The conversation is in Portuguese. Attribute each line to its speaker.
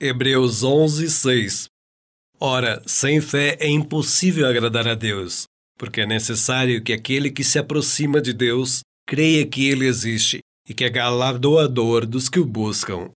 Speaker 1: Hebreus 11, 6 Ora, sem fé é impossível agradar a Deus, porque é necessário que aquele que se aproxima de Deus creia que ele existe e que é galardoador dos que o buscam.